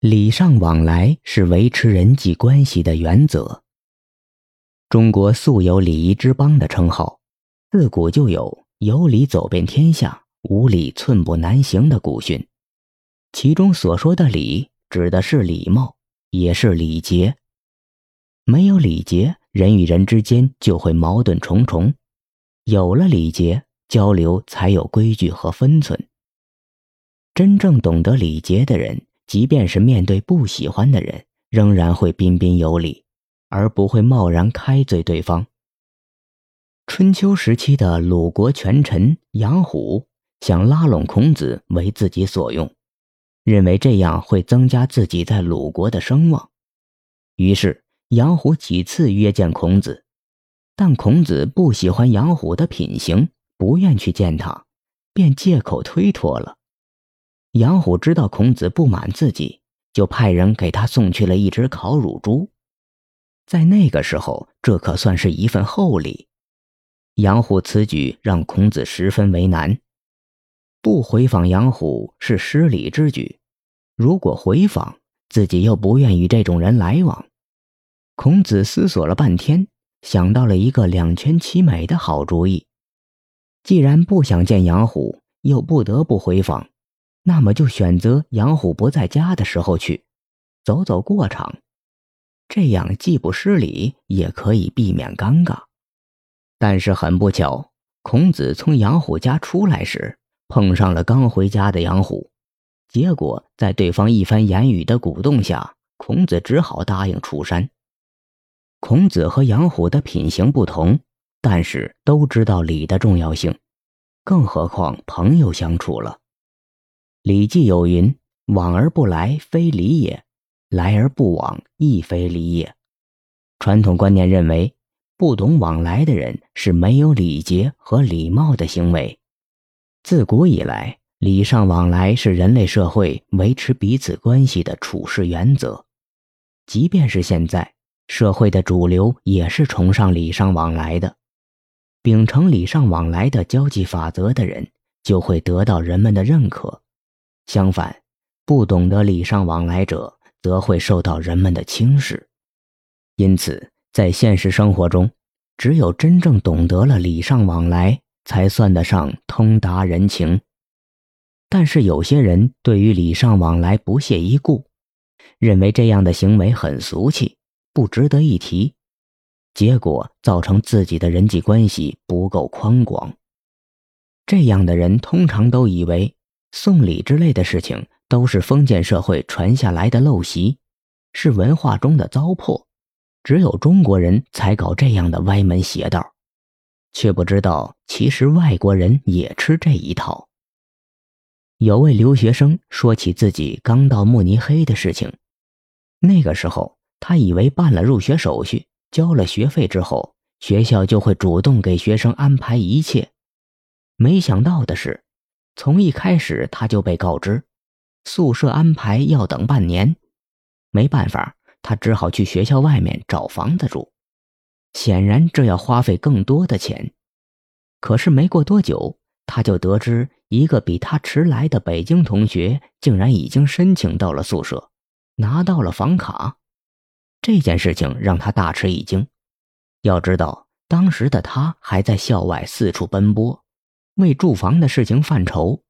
礼尚往来是维持人际关系的原则。中国素有礼仪之邦的称号，自古就有“有礼走遍天下，无礼寸步难行”的古训。其中所说的礼，指的是礼貌，也是礼节。没有礼节，人与人之间就会矛盾重重；有了礼节，交流才有规矩和分寸。真正懂得礼节的人。即便是面对不喜欢的人，仍然会彬彬有礼，而不会贸然开罪对方。春秋时期的鲁国权臣杨虎想拉拢孔子为自己所用，认为这样会增加自己在鲁国的声望。于是杨虎几次约见孔子，但孔子不喜欢杨虎的品行，不愿去见他，便借口推脱了。杨虎知道孔子不满自己，就派人给他送去了一只烤乳猪。在那个时候，这可算是一份厚礼。杨虎此举让孔子十分为难。不回访杨虎是失礼之举，如果回访，自己又不愿与这种人来往。孔子思索了半天，想到了一个两全其美的好主意。既然不想见杨虎，又不得不回访。那么就选择杨虎不在家的时候去，走走过场，这样既不失礼，也可以避免尴尬。但是很不巧，孔子从杨虎家出来时，碰上了刚回家的杨虎，结果在对方一番言语的鼓动下，孔子只好答应出山。孔子和杨虎的品行不同，但是都知道礼的重要性，更何况朋友相处了。《礼记》有云：“往而不来，非礼也；来而不往，亦非礼也。”传统观念认为，不懂往来的人是没有礼节和礼貌的行为。自古以来，礼尚往来是人类社会维持彼此关系的处事原则。即便是现在，社会的主流也是崇尚礼尚往来的。秉承礼尚往来的交际法则的人，就会得到人们的认可。相反，不懂得礼尚往来者，则会受到人们的轻视。因此，在现实生活中，只有真正懂得了礼尚往来，才算得上通达人情。但是，有些人对于礼尚往来不屑一顾，认为这样的行为很俗气，不值得一提，结果造成自己的人际关系不够宽广。这样的人通常都以为。送礼之类的事情都是封建社会传下来的陋习，是文化中的糟粕，只有中国人才搞这样的歪门邪道，却不知道其实外国人也吃这一套。有位留学生说起自己刚到慕尼黑的事情，那个时候他以为办了入学手续、交了学费之后，学校就会主动给学生安排一切，没想到的是。从一开始，他就被告知，宿舍安排要等半年。没办法，他只好去学校外面找房子住。显然，这要花费更多的钱。可是没过多久，他就得知一个比他迟来的北京同学竟然已经申请到了宿舍，拿到了房卡。这件事情让他大吃一惊。要知道，当时的他还在校外四处奔波。为住房的事情犯愁，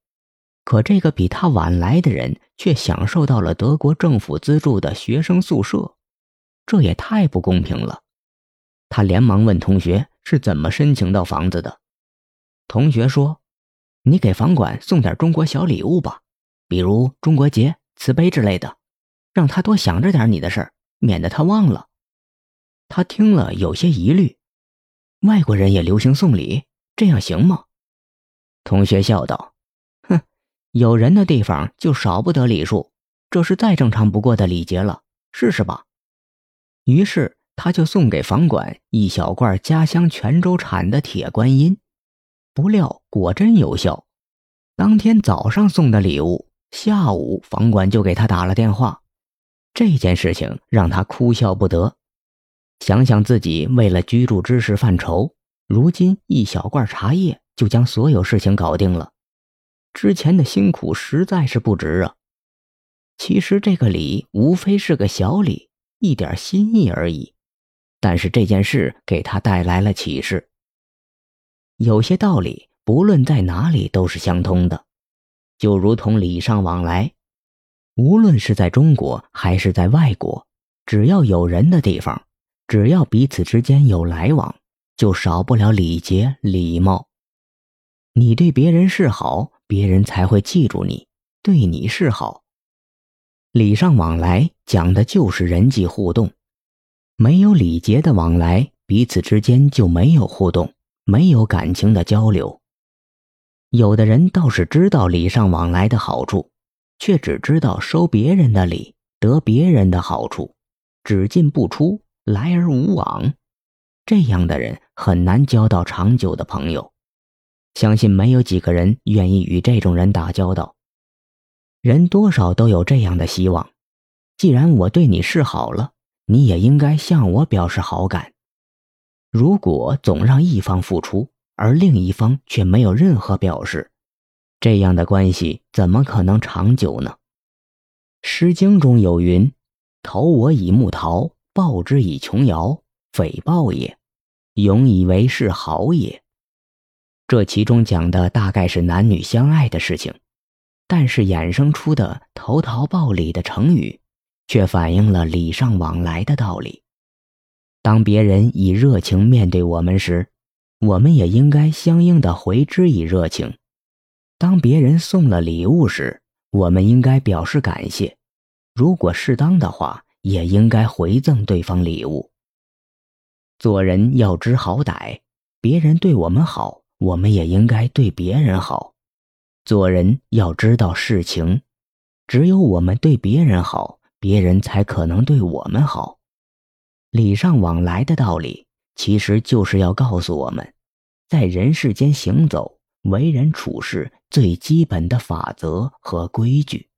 可这个比他晚来的人却享受到了德国政府资助的学生宿舍，这也太不公平了。他连忙问同学是怎么申请到房子的。同学说：“你给房管送点中国小礼物吧，比如中国结、瓷杯之类的，让他多想着点你的事儿，免得他忘了。”他听了有些疑虑：“外国人也流行送礼，这样行吗？”同学笑道：“哼，有人的地方就少不得礼数，这是再正常不过的礼节了，试试吧。”于是他就送给房管一小罐家乡泉州产的铁观音，不料果真有效。当天早上送的礼物，下午房管就给他打了电话。这件事情让他哭笑不得，想想自己为了居住之事犯愁，如今一小罐茶叶。就将所有事情搞定了，之前的辛苦实在是不值啊！其实这个礼无非是个小礼，一点心意而已。但是这件事给他带来了启示。有些道理不论在哪里都是相通的，就如同礼尚往来，无论是在中国还是在外国，只要有人的地方，只要彼此之间有来往，就少不了礼节礼貌。你对别人是好，别人才会记住你，对你是好。礼尚往来讲的就是人际互动。没有礼节的往来，彼此之间就没有互动，没有感情的交流。有的人倒是知道礼尚往来的好处，却只知道收别人的礼，得别人的好处，只进不出，来而无往。这样的人很难交到长久的朋友，相信没有几个人愿意与这种人打交道。人多少都有这样的希望，既然我对你示好了。你也应该向我表示好感。如果总让一方付出，而另一方却没有任何表示，这样的关系怎么可能长久呢？《诗经》中有云：“投我以木桃，报之以琼瑶，匪报也，永以为是好也。”这其中讲的大概是男女相爱的事情，但是衍生出的“投桃报李”的成语。却反映了礼尚往来的道理。当别人以热情面对我们时，我们也应该相应的回之以热情；当别人送了礼物时，我们应该表示感谢。如果适当的话，也应该回赠对方礼物。做人要知好歹，别人对我们好，我们也应该对别人好。做人要知道事情，只有我们对别人好。别人才可能对我们好，礼尚往来的道理，其实就是要告诉我们，在人世间行走、为人处事最基本的法则和规矩。